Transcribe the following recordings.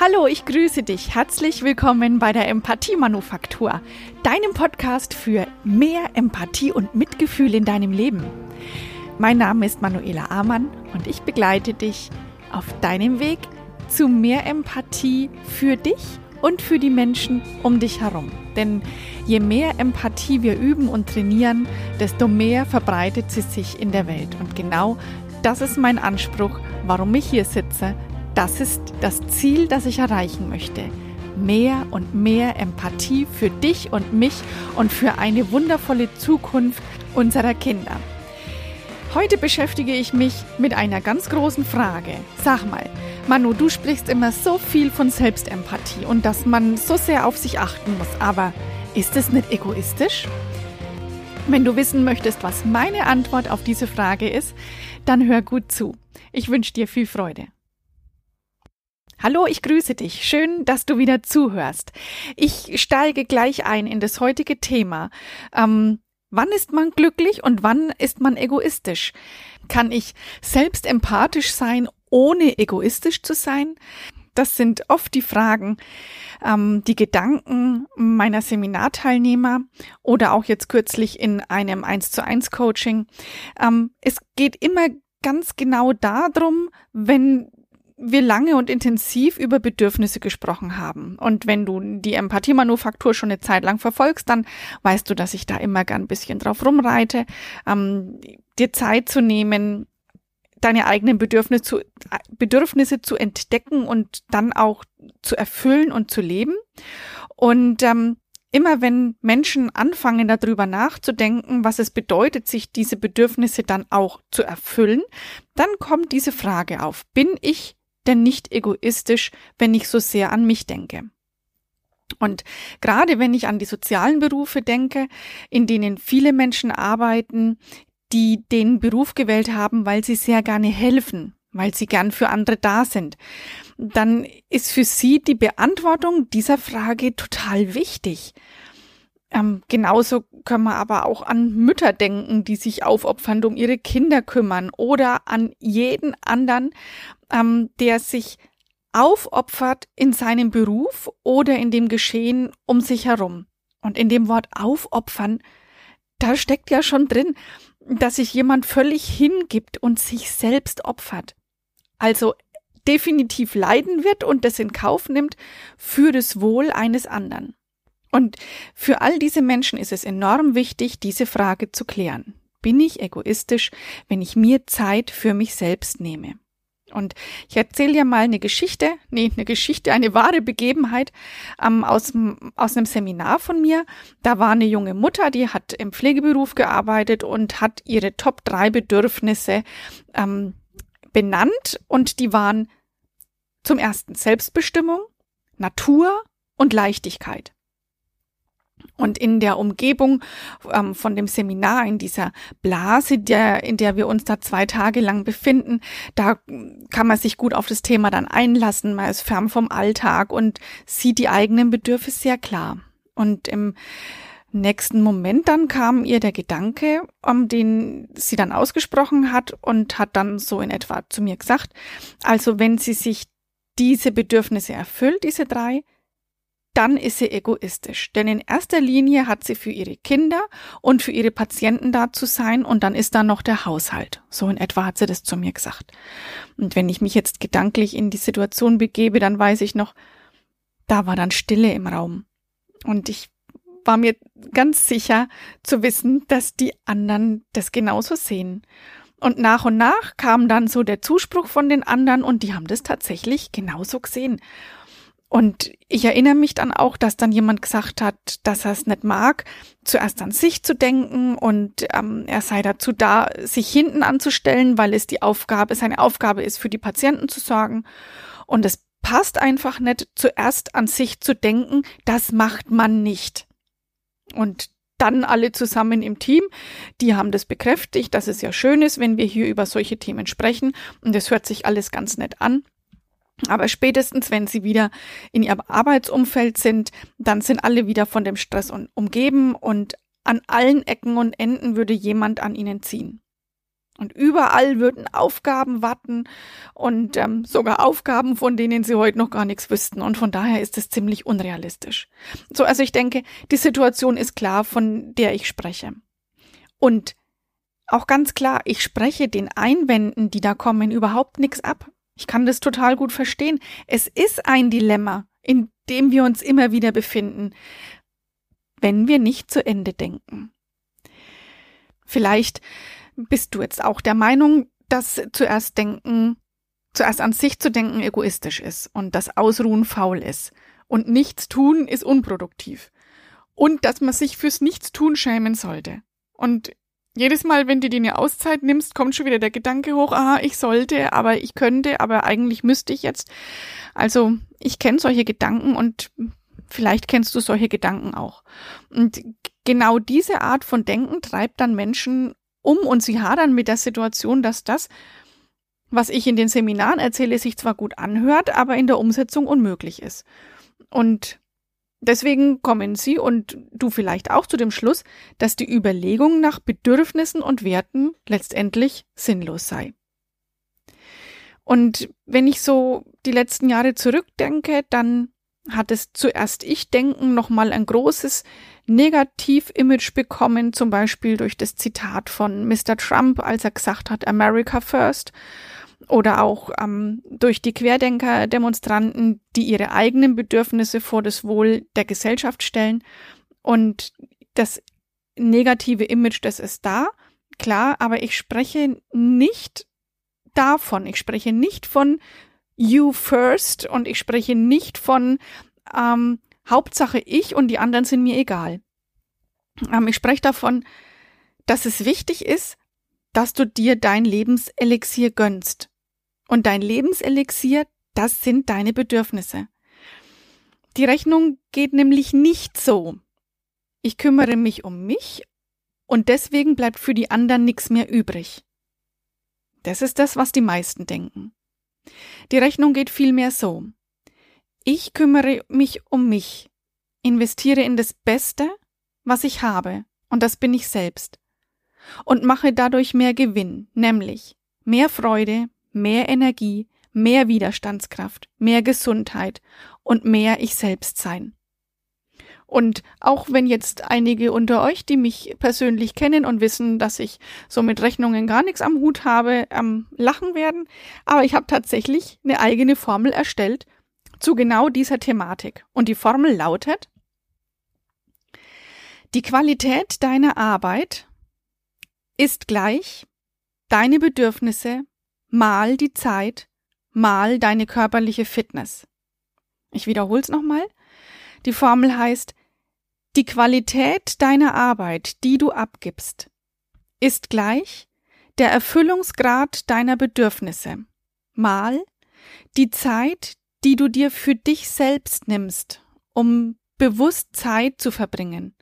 Hallo, ich grüße dich. Herzlich willkommen bei der Empathie-Manufaktur, deinem Podcast für mehr Empathie und Mitgefühl in deinem Leben. Mein Name ist Manuela Amann und ich begleite dich auf deinem Weg zu mehr Empathie für dich und für die Menschen um dich herum. Denn je mehr Empathie wir üben und trainieren, desto mehr verbreitet sie sich in der Welt. Und genau das ist mein Anspruch, warum ich hier sitze, das ist das Ziel, das ich erreichen möchte. Mehr und mehr Empathie für dich und mich und für eine wundervolle Zukunft unserer Kinder. Heute beschäftige ich mich mit einer ganz großen Frage. Sag mal, Manu, du sprichst immer so viel von Selbstempathie und dass man so sehr auf sich achten muss, aber ist es nicht egoistisch? Wenn du wissen möchtest, was meine Antwort auf diese Frage ist, dann hör gut zu. Ich wünsche dir viel Freude. Hallo, ich grüße dich. Schön, dass du wieder zuhörst. Ich steige gleich ein in das heutige Thema. Ähm, wann ist man glücklich und wann ist man egoistisch? Kann ich selbst empathisch sein, ohne egoistisch zu sein? Das sind oft die Fragen, ähm, die Gedanken meiner Seminarteilnehmer oder auch jetzt kürzlich in einem 1 zu 1 Coaching. Ähm, es geht immer ganz genau darum, wenn wir lange und intensiv über Bedürfnisse gesprochen haben. Und wenn du die Empathie-Manufaktur schon eine Zeit lang verfolgst, dann weißt du, dass ich da immer gern ein bisschen drauf rumreite, ähm, dir Zeit zu nehmen, deine eigenen Bedürfnisse zu, Bedürfnisse zu entdecken und dann auch zu erfüllen und zu leben. Und ähm, immer wenn Menschen anfangen darüber nachzudenken, was es bedeutet, sich diese Bedürfnisse dann auch zu erfüllen, dann kommt diese Frage auf. Bin ich denn nicht egoistisch, wenn ich so sehr an mich denke. Und gerade wenn ich an die sozialen Berufe denke, in denen viele Menschen arbeiten, die den Beruf gewählt haben, weil sie sehr gerne helfen, weil sie gern für andere da sind, dann ist für sie die Beantwortung dieser Frage total wichtig. Ähm, genauso können wir aber auch an Mütter denken, die sich aufopfernd um ihre Kinder kümmern oder an jeden anderen, ähm, der sich aufopfert in seinem Beruf oder in dem Geschehen um sich herum. Und in dem Wort aufopfern, da steckt ja schon drin, dass sich jemand völlig hingibt und sich selbst opfert. Also definitiv leiden wird und das in Kauf nimmt für das Wohl eines anderen. Und für all diese Menschen ist es enorm wichtig, diese Frage zu klären. Bin ich egoistisch, wenn ich mir Zeit für mich selbst nehme? Und ich erzähle dir mal eine Geschichte, nee, eine Geschichte, eine wahre Begebenheit ähm, aus, aus einem Seminar von mir. Da war eine junge Mutter, die hat im Pflegeberuf gearbeitet und hat ihre Top drei Bedürfnisse ähm, benannt und die waren zum ersten Selbstbestimmung, Natur und Leichtigkeit. Und in der Umgebung ähm, von dem Seminar, in dieser Blase, der, in der wir uns da zwei Tage lang befinden, da kann man sich gut auf das Thema dann einlassen. Man ist fern vom Alltag und sieht die eigenen Bedürfnisse sehr klar. Und im nächsten Moment dann kam ihr der Gedanke, um den sie dann ausgesprochen hat und hat dann so in etwa zu mir gesagt, also wenn sie sich diese Bedürfnisse erfüllt, diese drei, dann ist sie egoistisch. Denn in erster Linie hat sie für ihre Kinder und für ihre Patienten da zu sein und dann ist da noch der Haushalt. So in etwa hat sie das zu mir gesagt. Und wenn ich mich jetzt gedanklich in die Situation begebe, dann weiß ich noch, da war dann Stille im Raum. Und ich war mir ganz sicher zu wissen, dass die anderen das genauso sehen. Und nach und nach kam dann so der Zuspruch von den anderen und die haben das tatsächlich genauso gesehen. Und ich erinnere mich dann auch, dass dann jemand gesagt hat, dass er es nicht mag, zuerst an sich zu denken und ähm, er sei dazu da, sich hinten anzustellen, weil es die Aufgabe, seine Aufgabe ist, für die Patienten zu sorgen. Und es passt einfach nicht, zuerst an sich zu denken, das macht man nicht. Und dann alle zusammen im Team, die haben das bekräftigt, dass es ja schön ist, wenn wir hier über solche Themen sprechen. Und es hört sich alles ganz nett an. Aber spätestens, wenn sie wieder in ihrem Arbeitsumfeld sind, dann sind alle wieder von dem Stress umgeben und an allen Ecken und Enden würde jemand an ihnen ziehen. Und überall würden Aufgaben warten und ähm, sogar Aufgaben, von denen sie heute noch gar nichts wüssten. Und von daher ist es ziemlich unrealistisch. So, also ich denke, die Situation ist klar, von der ich spreche. Und auch ganz klar, ich spreche den Einwänden, die da kommen, überhaupt nichts ab. Ich kann das total gut verstehen. Es ist ein Dilemma, in dem wir uns immer wieder befinden, wenn wir nicht zu Ende denken. Vielleicht bist du jetzt auch der Meinung, dass zuerst denken, zuerst an sich zu denken egoistisch ist und das Ausruhen faul ist und nichts tun ist unproduktiv und dass man sich fürs Nichtstun schämen sollte. Und jedes Mal, wenn du dir eine Auszeit nimmst, kommt schon wieder der Gedanke hoch, ah, ich sollte, aber ich könnte, aber eigentlich müsste ich jetzt. Also, ich kenne solche Gedanken und vielleicht kennst du solche Gedanken auch. Und genau diese Art von Denken treibt dann Menschen um und sie hadern mit der Situation, dass das, was ich in den Seminaren erzähle, sich zwar gut anhört, aber in der Umsetzung unmöglich ist. Und deswegen kommen sie und du vielleicht auch zu dem Schluss, dass die Überlegung nach Bedürfnissen und Werten letztendlich sinnlos sei. Und wenn ich so die letzten Jahre zurückdenke, dann hat es zuerst Ich-Denken nochmal ein großes Negativ-Image bekommen, zum Beispiel durch das Zitat von Mr. Trump, als er gesagt hat, America First, oder auch ähm, durch die Querdenker-Demonstranten, die ihre eigenen Bedürfnisse vor das Wohl der Gesellschaft stellen. Und das negative Image, das ist da, klar, aber ich spreche nicht davon. Ich spreche nicht von You First und ich spreche nicht von ähm, Hauptsache ich und die anderen sind mir egal. Ähm, ich spreche davon, dass es wichtig ist, dass du dir dein Lebenselixier gönnst. Und dein Lebenselixier, das sind deine Bedürfnisse. Die Rechnung geht nämlich nicht so. Ich kümmere mich um mich und deswegen bleibt für die anderen nichts mehr übrig. Das ist das, was die meisten denken. Die Rechnung geht vielmehr so. Ich kümmere mich um mich, investiere in das Beste, was ich habe, und das bin ich selbst, und mache dadurch mehr Gewinn, nämlich mehr Freude, mehr Energie, mehr Widerstandskraft, mehr Gesundheit und mehr ich selbst sein. Und auch wenn jetzt einige unter euch, die mich persönlich kennen und wissen, dass ich so mit Rechnungen gar nichts am Hut habe, ähm, lachen werden, aber ich habe tatsächlich eine eigene Formel erstellt zu genau dieser Thematik. Und die Formel lautet, die Qualität deiner Arbeit ist gleich deine Bedürfnisse mal die Zeit mal deine körperliche Fitness. Ich wiederhole es nochmal. Die Formel heißt, die Qualität deiner Arbeit, die du abgibst, ist gleich der Erfüllungsgrad deiner Bedürfnisse mal die Zeit, die du dir für dich selbst nimmst, um bewusst Zeit zu verbringen,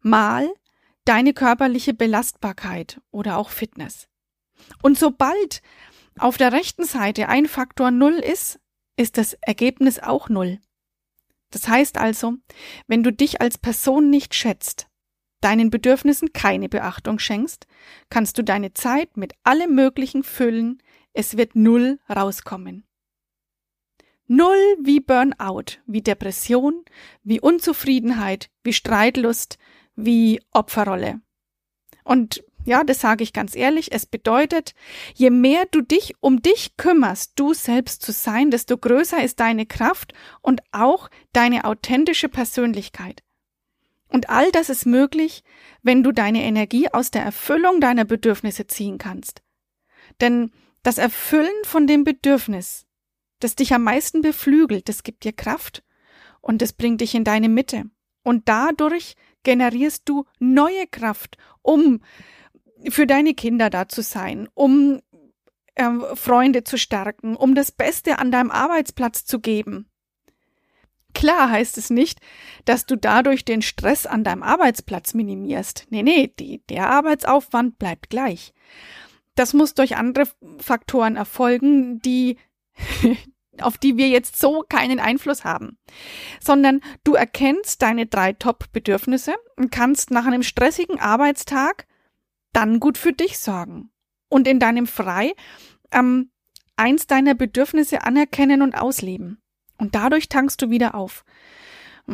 mal deine körperliche Belastbarkeit oder auch Fitness. Und sobald auf der rechten Seite ein Faktor Null ist, ist das Ergebnis auch Null. Das heißt also, wenn du dich als Person nicht schätzt, deinen Bedürfnissen keine Beachtung schenkst, kannst du deine Zeit mit allem Möglichen füllen, es wird null rauskommen. Null wie Burnout, wie Depression, wie Unzufriedenheit, wie Streitlust, wie Opferrolle. Und ja, das sage ich ganz ehrlich. Es bedeutet, je mehr du dich um dich kümmerst, du selbst zu sein, desto größer ist deine Kraft und auch deine authentische Persönlichkeit. Und all das ist möglich, wenn du deine Energie aus der Erfüllung deiner Bedürfnisse ziehen kannst. Denn das Erfüllen von dem Bedürfnis, das dich am meisten beflügelt, das gibt dir Kraft und es bringt dich in deine Mitte. Und dadurch generierst du neue Kraft, um für deine Kinder da zu sein, um äh, Freunde zu stärken, um das Beste an deinem Arbeitsplatz zu geben. Klar heißt es nicht, dass du dadurch den Stress an deinem Arbeitsplatz minimierst. Nee, nee, die, der Arbeitsaufwand bleibt gleich. Das muss durch andere Faktoren erfolgen, die, auf die wir jetzt so keinen Einfluss haben. Sondern du erkennst deine drei Top-Bedürfnisse und kannst nach einem stressigen Arbeitstag dann gut für dich sorgen. und in deinem Frei ähm, eins deiner Bedürfnisse anerkennen und ausleben. Und dadurch tankst du wieder auf.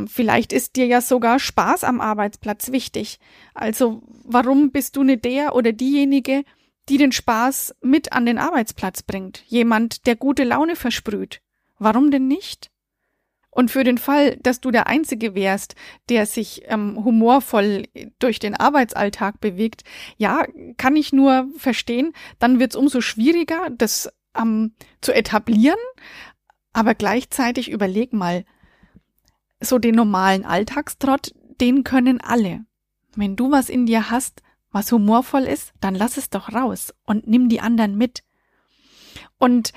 Vielleicht ist dir ja sogar Spaß am Arbeitsplatz wichtig. Also warum bist du nicht der oder diejenige, die den Spaß mit an den Arbeitsplatz bringt? Jemand, der gute Laune versprüht. Warum denn nicht? Und für den Fall, dass du der Einzige wärst, der sich ähm, humorvoll durch den Arbeitsalltag bewegt, ja, kann ich nur verstehen, dann wird es umso schwieriger, das ähm, zu etablieren. Aber gleichzeitig überleg mal, so den normalen Alltagstrott, den können alle. Wenn du was in dir hast, was humorvoll ist, dann lass es doch raus und nimm die anderen mit. Und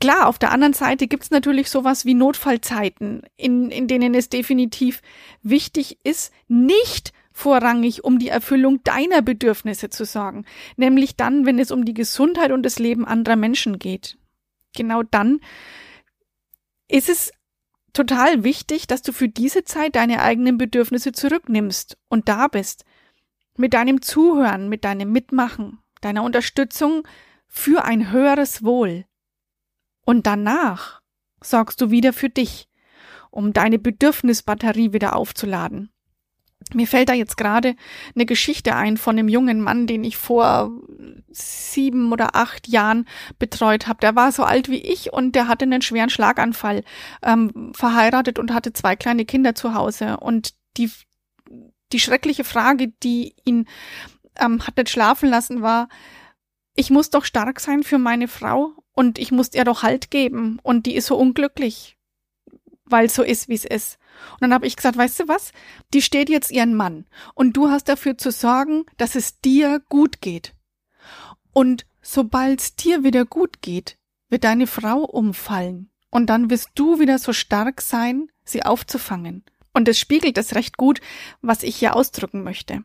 klar, auf der anderen Seite gibt's natürlich sowas wie Notfallzeiten, in, in denen es definitiv wichtig ist, nicht vorrangig um die Erfüllung deiner Bedürfnisse zu sorgen, nämlich dann, wenn es um die Gesundheit und das Leben anderer Menschen geht. Genau dann ist es total wichtig, dass du für diese Zeit deine eigenen Bedürfnisse zurücknimmst und da bist. Mit deinem Zuhören, mit deinem Mitmachen, deiner Unterstützung für ein höheres Wohl. Und danach sorgst du wieder für dich, um deine Bedürfnisbatterie wieder aufzuladen. Mir fällt da jetzt gerade eine Geschichte ein von einem jungen Mann, den ich vor sieben oder acht Jahren betreut habe. Der war so alt wie ich und der hatte einen schweren Schlaganfall, ähm, verheiratet und hatte zwei kleine Kinder zu Hause. Und die, die schreckliche Frage, die ihn ähm, hat nicht schlafen lassen, war, ich muss doch stark sein für meine Frau und ich muss ihr doch Halt geben und die ist so unglücklich, weil so ist, wie es ist. Und dann habe ich gesagt, weißt du was? Die steht jetzt ihren Mann und du hast dafür zu sorgen, dass es dir gut geht. Und sobald es dir wieder gut geht, wird deine Frau umfallen und dann wirst du wieder so stark sein, sie aufzufangen. Und es spiegelt es recht gut, was ich hier ausdrücken möchte.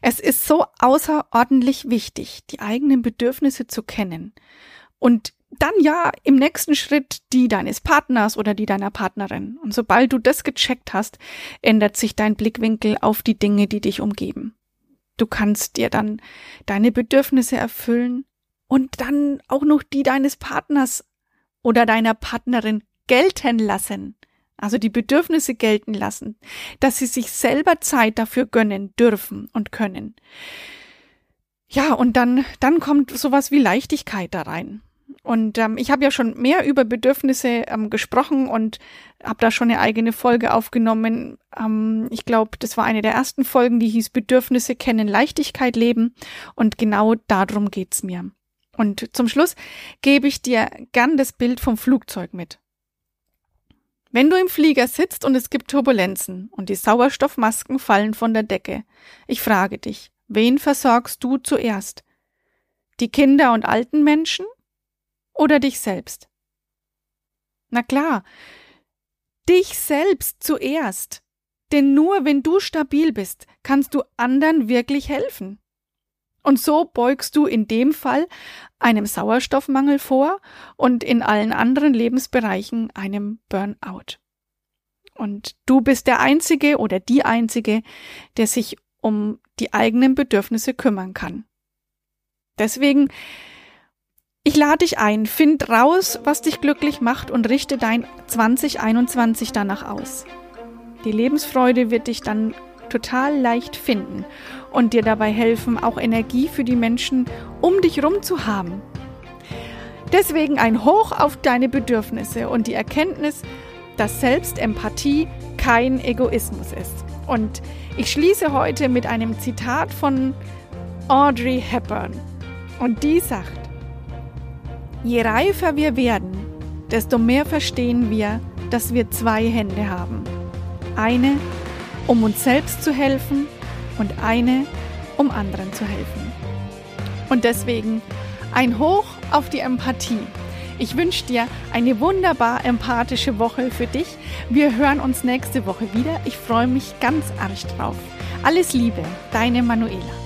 Es ist so außerordentlich wichtig, die eigenen Bedürfnisse zu kennen und dann ja im nächsten Schritt die deines Partners oder die deiner Partnerin. Und sobald du das gecheckt hast, ändert sich dein Blickwinkel auf die Dinge, die dich umgeben. Du kannst dir dann deine Bedürfnisse erfüllen und dann auch noch die deines Partners oder deiner Partnerin gelten lassen. Also die Bedürfnisse gelten lassen, dass sie sich selber Zeit dafür gönnen dürfen und können. Ja, und dann, dann kommt sowas wie Leichtigkeit da rein. Und ähm, ich habe ja schon mehr über Bedürfnisse ähm, gesprochen und habe da schon eine eigene Folge aufgenommen. Ähm, ich glaube, das war eine der ersten Folgen, die hieß Bedürfnisse kennen, Leichtigkeit leben. Und genau darum geht's mir. Und zum Schluss gebe ich dir gern das Bild vom Flugzeug mit. Wenn du im Flieger sitzt und es gibt Turbulenzen und die Sauerstoffmasken fallen von der Decke, ich frage dich, wen versorgst du zuerst? Die Kinder und alten Menschen oder dich selbst? Na klar, dich selbst zuerst. Denn nur wenn du stabil bist, kannst du anderen wirklich helfen. Und so beugst du in dem Fall einem Sauerstoffmangel vor und in allen anderen Lebensbereichen einem Burnout. Und du bist der Einzige oder die Einzige, der sich um die eigenen Bedürfnisse kümmern kann. Deswegen ich lade dich ein, find raus, was dich glücklich macht und richte dein 2021 danach aus. Die Lebensfreude wird dich dann total leicht finden und dir dabei helfen, auch Energie für die Menschen um dich rum zu haben. Deswegen ein Hoch auf deine Bedürfnisse und die Erkenntnis, dass Selbstempathie kein Egoismus ist. Und ich schließe heute mit einem Zitat von Audrey Hepburn. Und die sagt, Je reifer wir werden, desto mehr verstehen wir, dass wir zwei Hände haben. Eine, um uns selbst zu helfen und eine, um anderen zu helfen. Und deswegen ein Hoch auf die Empathie. Ich wünsche dir eine wunderbar empathische Woche für dich. Wir hören uns nächste Woche wieder. Ich freue mich ganz arg drauf. Alles Liebe, deine Manuela.